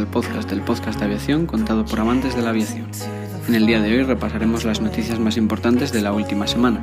bienvenidos a Aviación Digital Podcast, el podcast de aviación contado por amantes de la aviación. En el día de hoy repasaremos las noticias más importantes de la última semana,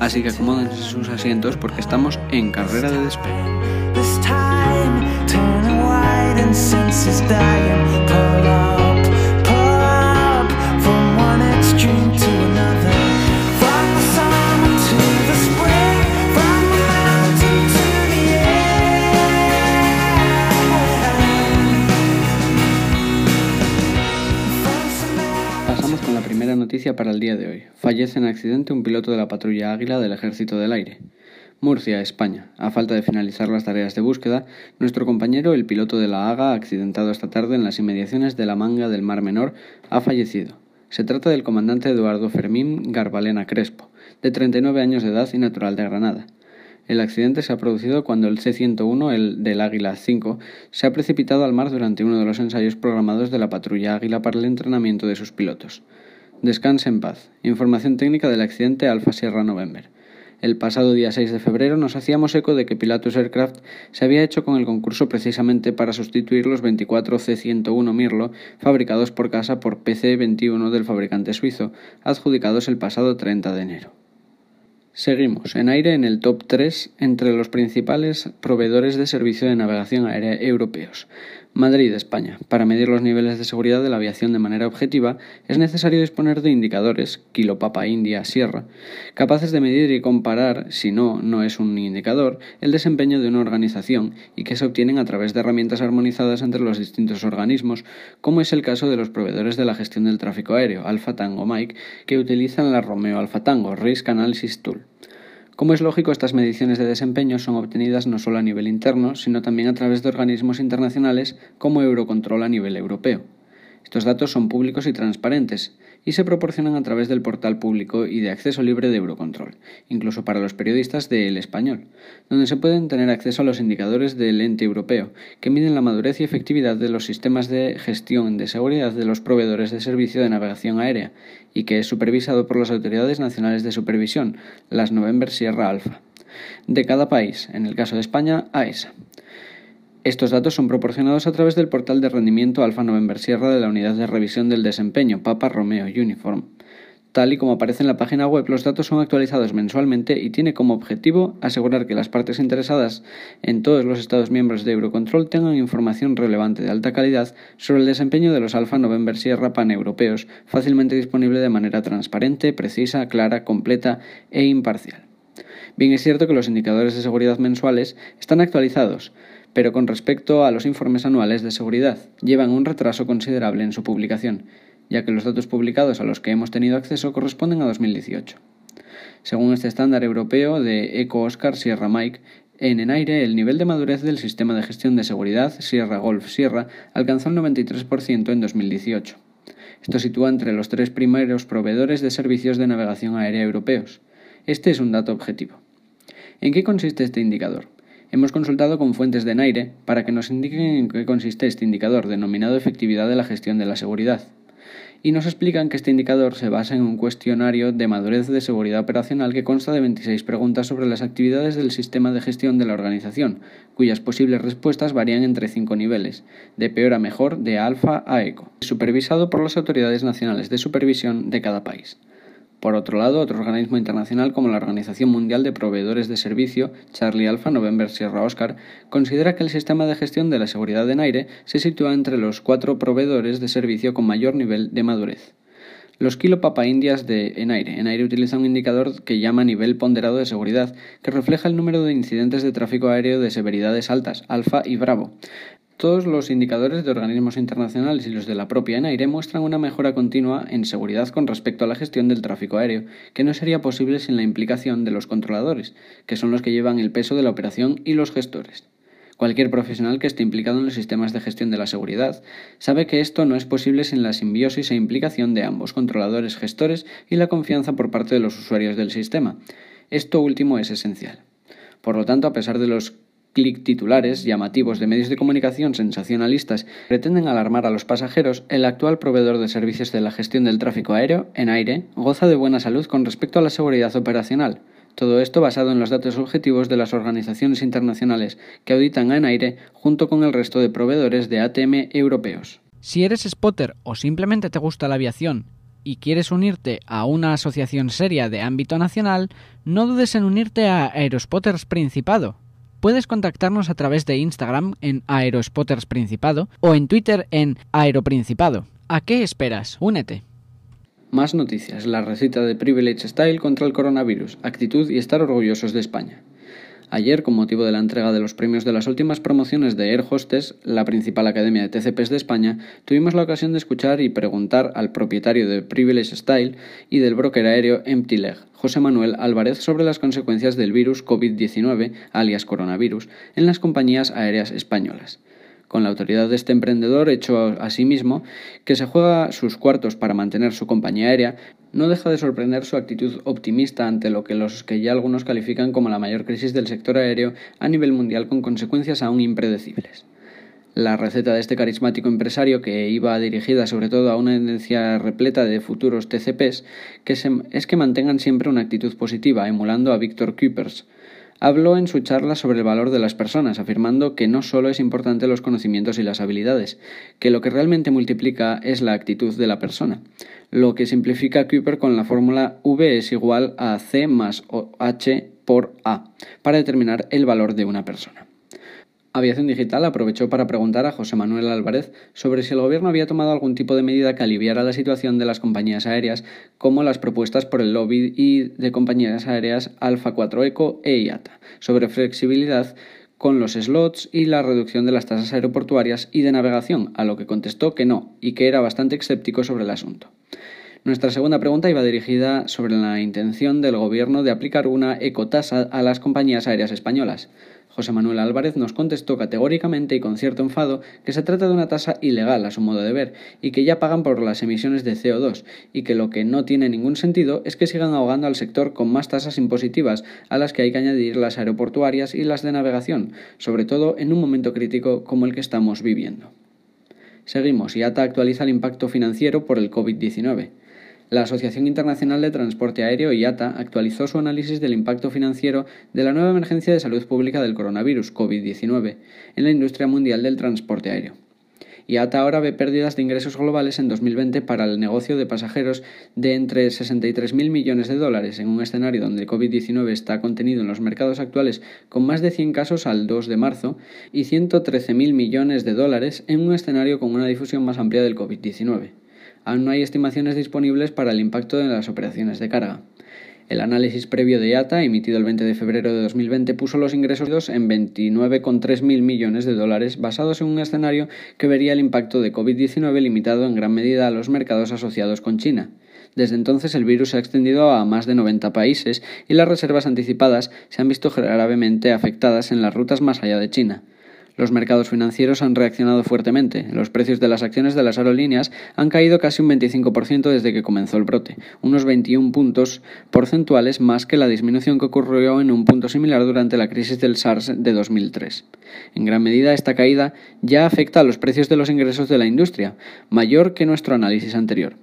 así que acomódense sus asientos porque estamos en carrera de despegue. Para el día de hoy. Fallece en accidente un piloto de la patrulla Águila del Ejército del Aire. Murcia, España. A falta de finalizar las tareas de búsqueda, nuestro compañero, el piloto de la AGA, accidentado esta tarde en las inmediaciones de la manga del Mar Menor, ha fallecido. Se trata del comandante Eduardo Fermín Garbalena Crespo, de 39 años de edad y natural de Granada. El accidente se ha producido cuando el C-101, el del Águila 5, se ha precipitado al mar durante uno de los ensayos programados de la patrulla Águila para el entrenamiento de sus pilotos. Descanse en paz. Información técnica del accidente Alfa Sierra November. El pasado día 6 de febrero nos hacíamos eco de que Pilatus Aircraft se había hecho con el concurso precisamente para sustituir los 24 C-101 Mirlo fabricados por casa por PC-21 del fabricante suizo, adjudicados el pasado 30 de enero. Seguimos en aire en el top 3 entre los principales proveedores de servicio de navegación aérea europeos. Madrid, España. Para medir los niveles de seguridad de la aviación de manera objetiva, es necesario disponer de indicadores, kilo papa india, sierra, capaces de medir y comparar, si no, no es un indicador, el desempeño de una organización y que se obtienen a través de herramientas armonizadas entre los distintos organismos, como es el caso de los proveedores de la gestión del tráfico aéreo, Alpha Tango Mike, que utilizan la Romeo Alpha Tango Risk Analysis Tool. Como es lógico, estas mediciones de desempeño son obtenidas no solo a nivel interno, sino también a través de organismos internacionales como Eurocontrol a nivel europeo. Estos datos son públicos y transparentes y se proporcionan a través del portal público y de acceso libre de Eurocontrol, incluso para los periodistas de El Español, donde se pueden tener acceso a los indicadores del ente europeo, que miden la madurez y efectividad de los sistemas de gestión de seguridad de los proveedores de servicio de navegación aérea y que es supervisado por las autoridades nacionales de supervisión, las November Sierra Alpha, de cada país, en el caso de España, AESA. Estos datos son proporcionados a través del portal de rendimiento Alfa November Sierra de la Unidad de Revisión del Desempeño, Papa Romeo Uniform. Tal y como aparece en la página web, los datos son actualizados mensualmente y tiene como objetivo asegurar que las partes interesadas en todos los Estados miembros de Eurocontrol tengan información relevante de alta calidad sobre el desempeño de los Alfa November Sierra paneuropeos, fácilmente disponible de manera transparente, precisa, clara, completa e imparcial. Bien es cierto que los indicadores de seguridad mensuales están actualizados, pero con respecto a los informes anuales de seguridad, llevan un retraso considerable en su publicación, ya que los datos publicados a los que hemos tenido acceso corresponden a 2018. Según este estándar europeo de Eco Oscar Sierra Mike, en Enaire el nivel de madurez del sistema de gestión de seguridad Sierra Golf Sierra alcanzó el 93% en 2018. Esto sitúa entre los tres primeros proveedores de servicios de navegación aérea europeos. Este es un dato objetivo. ¿En qué consiste este indicador? Hemos consultado con fuentes de Naire para que nos indiquen en qué consiste este indicador denominado efectividad de la gestión de la seguridad. Y nos explican que este indicador se basa en un cuestionario de madurez de seguridad operacional que consta de 26 preguntas sobre las actividades del sistema de gestión de la organización, cuyas posibles respuestas varían entre cinco niveles, de peor a mejor, de alfa a eco, supervisado por las autoridades nacionales de supervisión de cada país. Por otro lado, otro organismo internacional como la Organización Mundial de Proveedores de Servicio, Charlie Alpha November Sierra Oscar, considera que el sistema de gestión de la seguridad en aire se sitúa entre los cuatro proveedores de servicio con mayor nivel de madurez. Los Kilo Papa Indias de Enaire. Enaire utiliza un indicador que llama nivel ponderado de seguridad, que refleja el número de incidentes de tráfico aéreo de severidades altas, alfa y bravo, todos los indicadores de organismos internacionales y los de la propia ENAIRE muestran una mejora continua en seguridad con respecto a la gestión del tráfico aéreo, que no sería posible sin la implicación de los controladores, que son los que llevan el peso de la operación y los gestores. Cualquier profesional que esté implicado en los sistemas de gestión de la seguridad sabe que esto no es posible sin la simbiosis e implicación de ambos controladores gestores y la confianza por parte de los usuarios del sistema. Esto último es esencial. Por lo tanto, a pesar de los clic titulares llamativos de medios de comunicación sensacionalistas pretenden alarmar a los pasajeros, el actual proveedor de servicios de la gestión del tráfico aéreo, en aire, goza de buena salud con respecto a la seguridad operacional. Todo esto basado en los datos objetivos de las organizaciones internacionales que auditan a Enaire junto con el resto de proveedores de ATM europeos. Si eres spotter o simplemente te gusta la aviación y quieres unirte a una asociación seria de ámbito nacional, no dudes en unirte a Aerospotters Principado. Puedes contactarnos a través de Instagram en Aerospotters Principado o en Twitter en Aeroprincipado. ¿A qué esperas? Únete. Más noticias. La receta de Privilege Style contra el coronavirus. Actitud y estar orgullosos de España. Ayer, con motivo de la entrega de los premios de las últimas promociones de Air Hostess, la principal academia de TCPs de España, tuvimos la ocasión de escuchar y preguntar al propietario de Privilege Style y del broker aéreo Empty Leg, José Manuel Álvarez, sobre las consecuencias del virus COVID-19, alias coronavirus, en las compañías aéreas españolas con la autoridad de este emprendedor hecho a sí mismo, que se juega sus cuartos para mantener su compañía aérea, no deja de sorprender su actitud optimista ante lo que los que ya algunos califican como la mayor crisis del sector aéreo a nivel mundial con consecuencias aún impredecibles. La receta de este carismático empresario, que iba dirigida sobre todo a una tendencia repleta de futuros TCPs, es que mantengan siempre una actitud positiva, emulando a Victor Kuipers, Habló en su charla sobre el valor de las personas, afirmando que no solo es importante los conocimientos y las habilidades, que lo que realmente multiplica es la actitud de la persona, lo que simplifica Kuiper con la fórmula V es igual a C más H por A, para determinar el valor de una persona. Aviación Digital aprovechó para preguntar a José Manuel Álvarez sobre si el gobierno había tomado algún tipo de medida que aliviara la situación de las compañías aéreas, como las propuestas por el lobby y de compañías aéreas Alfa 4 Eco e IATA, sobre flexibilidad con los slots y la reducción de las tasas aeroportuarias y de navegación, a lo que contestó que no, y que era bastante escéptico sobre el asunto. Nuestra segunda pregunta iba dirigida sobre la intención del Gobierno de aplicar una ecotasa a las compañías aéreas españolas. José Manuel Álvarez nos contestó categóricamente y con cierto enfado que se trata de una tasa ilegal a su modo de ver y que ya pagan por las emisiones de CO2 y que lo que no tiene ningún sentido es que sigan ahogando al sector con más tasas impositivas a las que hay que añadir las aeroportuarias y las de navegación, sobre todo en un momento crítico como el que estamos viviendo. Seguimos, IATA actualiza el impacto financiero por el COVID-19. La Asociación Internacional de Transporte Aéreo, IATA, actualizó su análisis del impacto financiero de la nueva emergencia de salud pública del coronavirus COVID-19 en la industria mundial del transporte aéreo. IATA ahora ve pérdidas de ingresos globales en 2020 para el negocio de pasajeros de entre 63.000 millones de dólares en un escenario donde el COVID-19 está contenido en los mercados actuales con más de 100 casos al 2 de marzo y 113.000 millones de dólares en un escenario con una difusión más amplia del COVID-19 aún no hay estimaciones disponibles para el impacto de las operaciones de carga. El análisis previo de IATA, emitido el 20 de febrero de 2020, puso los ingresos en 29,3 mil millones de dólares, basados en un escenario que vería el impacto de COVID-19 limitado en gran medida a los mercados asociados con China. Desde entonces el virus se ha extendido a más de 90 países y las reservas anticipadas se han visto gravemente afectadas en las rutas más allá de China. Los mercados financieros han reaccionado fuertemente. Los precios de las acciones de las aerolíneas han caído casi un 25% desde que comenzó el brote, unos 21 puntos porcentuales más que la disminución que ocurrió en un punto similar durante la crisis del SARS de 2003. En gran medida, esta caída ya afecta a los precios de los ingresos de la industria, mayor que nuestro análisis anterior.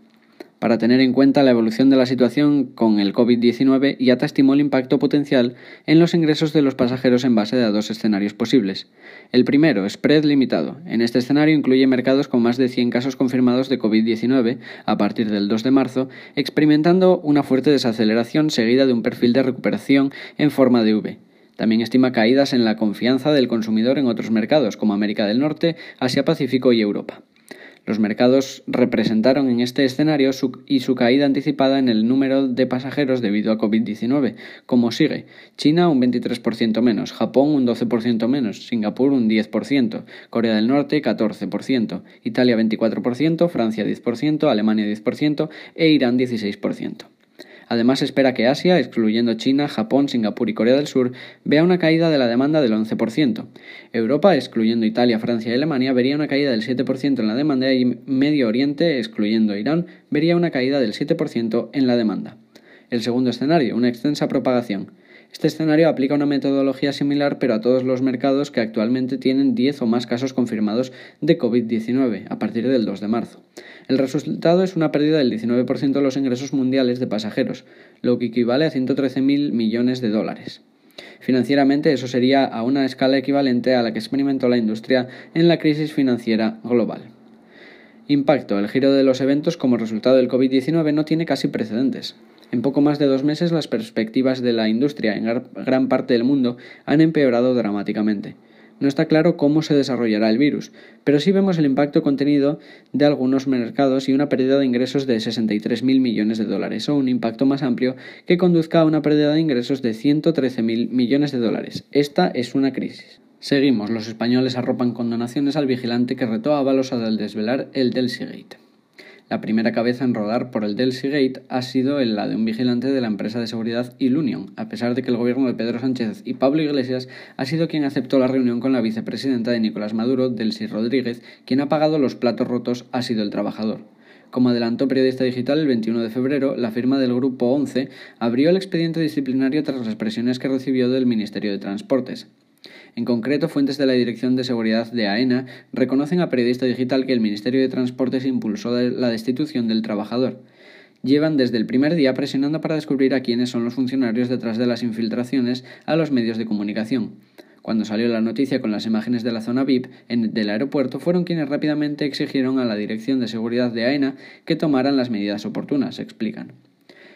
Para tener en cuenta la evolución de la situación con el COVID-19, IATA estimó el impacto potencial en los ingresos de los pasajeros en base a dos escenarios posibles. El primero, spread limitado. En este escenario incluye mercados con más de 100 casos confirmados de COVID-19 a partir del 2 de marzo, experimentando una fuerte desaceleración seguida de un perfil de recuperación en forma de V. También estima caídas en la confianza del consumidor en otros mercados como América del Norte, Asia Pacífico y Europa. Los mercados representaron en este escenario y su caída anticipada en el número de pasajeros debido a COVID-19, como sigue: China un 23% menos, Japón un 12% menos, Singapur un 10%, Corea del Norte 14%, Italia 24%, Francia 10%, Alemania 10% e Irán 16%. Además, espera que Asia, excluyendo China, Japón, Singapur y Corea del Sur, vea una caída de la demanda del 11%. Europa, excluyendo Italia, Francia y Alemania, vería una caída del 7% en la demanda y Medio Oriente, excluyendo Irán, vería una caída del 7% en la demanda. El segundo escenario, una extensa propagación. Este escenario aplica una metodología similar pero a todos los mercados que actualmente tienen 10 o más casos confirmados de COVID-19 a partir del 2 de marzo. El resultado es una pérdida del 19% de los ingresos mundiales de pasajeros, lo que equivale a 113.000 millones de dólares. Financieramente eso sería a una escala equivalente a la que experimentó la industria en la crisis financiera global. Impacto. El giro de los eventos como resultado del COVID-19 no tiene casi precedentes. En poco más de dos meses las perspectivas de la industria en gran parte del mundo han empeorado dramáticamente. No está claro cómo se desarrollará el virus, pero sí vemos el impacto contenido de algunos mercados y una pérdida de ingresos de 63.000 millones de dólares, o un impacto más amplio que conduzca a una pérdida de ingresos de 113.000 millones de dólares. Esta es una crisis. Seguimos, los españoles arropan con donaciones al vigilante que retó a Avalos al desvelar el Delsigate. La primera cabeza en rodar por el Delcy Gate ha sido la de un vigilante de la empresa de seguridad Ilunion, a pesar de que el gobierno de Pedro Sánchez y Pablo Iglesias ha sido quien aceptó la reunión con la vicepresidenta de Nicolás Maduro, Delcy Rodríguez, quien ha pagado los platos rotos ha sido el trabajador. Como adelantó Periodista Digital el 21 de febrero, la firma del Grupo 11 abrió el expediente disciplinario tras las presiones que recibió del Ministerio de Transportes. En concreto, fuentes de la Dirección de Seguridad de AENA reconocen a Periodista Digital que el Ministerio de Transportes impulsó la destitución del trabajador. Llevan desde el primer día presionando para descubrir a quiénes son los funcionarios detrás de las infiltraciones a los medios de comunicación. Cuando salió la noticia con las imágenes de la zona VIP del aeropuerto, fueron quienes rápidamente exigieron a la Dirección de Seguridad de AENA que tomaran las medidas oportunas, explican.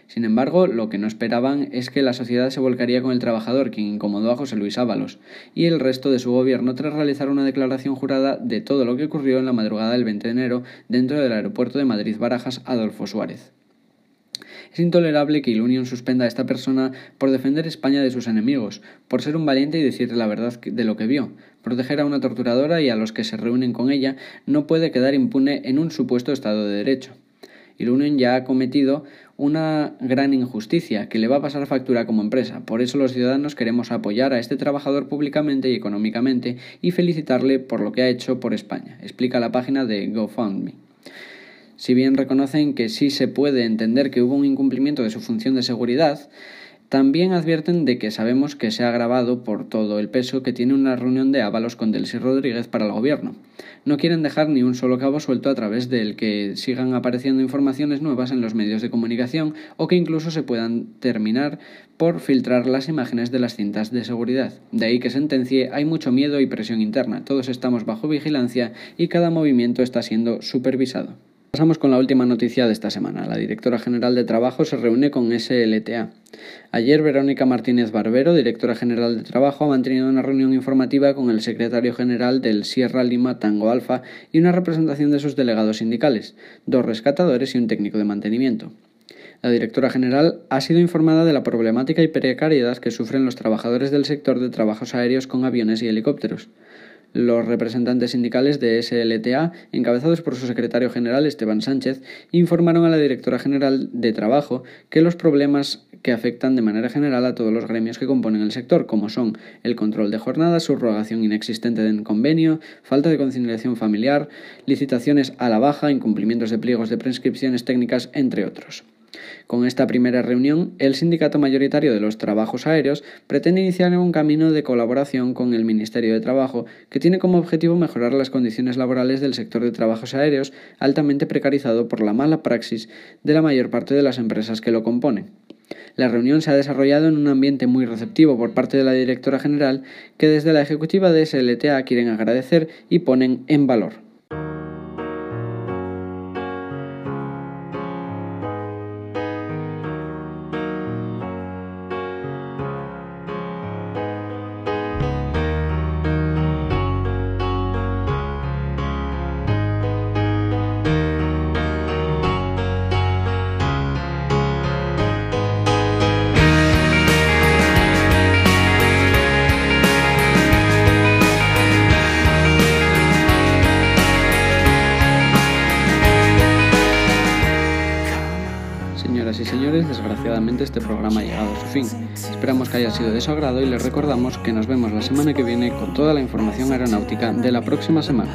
Sin embargo, lo que no esperaban es que la sociedad se volcaría con el trabajador, quien incomodó a José Luis Ábalos, y el resto de su gobierno tras realizar una declaración jurada de todo lo que ocurrió en la madrugada del 20 de enero dentro del aeropuerto de Madrid Barajas Adolfo Suárez. Es intolerable que Ilunion suspenda a esta persona por defender España de sus enemigos, por ser un valiente y decir la verdad de lo que vio. Proteger a una torturadora y a los que se reúnen con ella no puede quedar impune en un supuesto Estado de Derecho. Ilunion ya ha cometido una gran injusticia que le va a pasar factura como empresa. Por eso los ciudadanos queremos apoyar a este trabajador públicamente y económicamente y felicitarle por lo que ha hecho por España, explica la página de GoFundMe. Si bien reconocen que sí se puede entender que hubo un incumplimiento de su función de seguridad, también advierten de que sabemos que se ha agravado por todo el peso que tiene una reunión de ávalos con Delcy Rodríguez para el gobierno. No quieren dejar ni un solo cabo suelto a través del que sigan apareciendo informaciones nuevas en los medios de comunicación o que incluso se puedan terminar por filtrar las imágenes de las cintas de seguridad. De ahí que sentencie hay mucho miedo y presión interna. Todos estamos bajo vigilancia y cada movimiento está siendo supervisado. Pasamos con la última noticia de esta semana. La directora general de Trabajo se reúne con SLTA. Ayer Verónica Martínez Barbero, directora general de Trabajo, ha mantenido una reunión informativa con el secretario general del Sierra Lima Tango Alfa y una representación de sus delegados sindicales, dos rescatadores y un técnico de mantenimiento. La directora general ha sido informada de la problemática y precariedad que sufren los trabajadores del sector de trabajos aéreos con aviones y helicópteros. Los representantes sindicales de SLTA, encabezados por su secretario general Esteban Sánchez, informaron a la directora general de Trabajo que los problemas que afectan de manera general a todos los gremios que componen el sector, como son el control de jornadas, subrogación inexistente del convenio, falta de conciliación familiar, licitaciones a la baja, incumplimientos de pliegos de prescripciones técnicas, entre otros. Con esta primera reunión, el sindicato mayoritario de los trabajos aéreos pretende iniciar un camino de colaboración con el Ministerio de Trabajo que tiene como objetivo mejorar las condiciones laborales del sector de trabajos aéreos altamente precarizado por la mala praxis de la mayor parte de las empresas que lo componen. La reunión se ha desarrollado en un ambiente muy receptivo por parte de la directora general que desde la ejecutiva de SLTA quieren agradecer y ponen en valor. Desgraciadamente este programa ha llegado a su fin. Esperamos que haya sido de su agrado y les recordamos que nos vemos la semana que viene con toda la información aeronáutica de la próxima semana.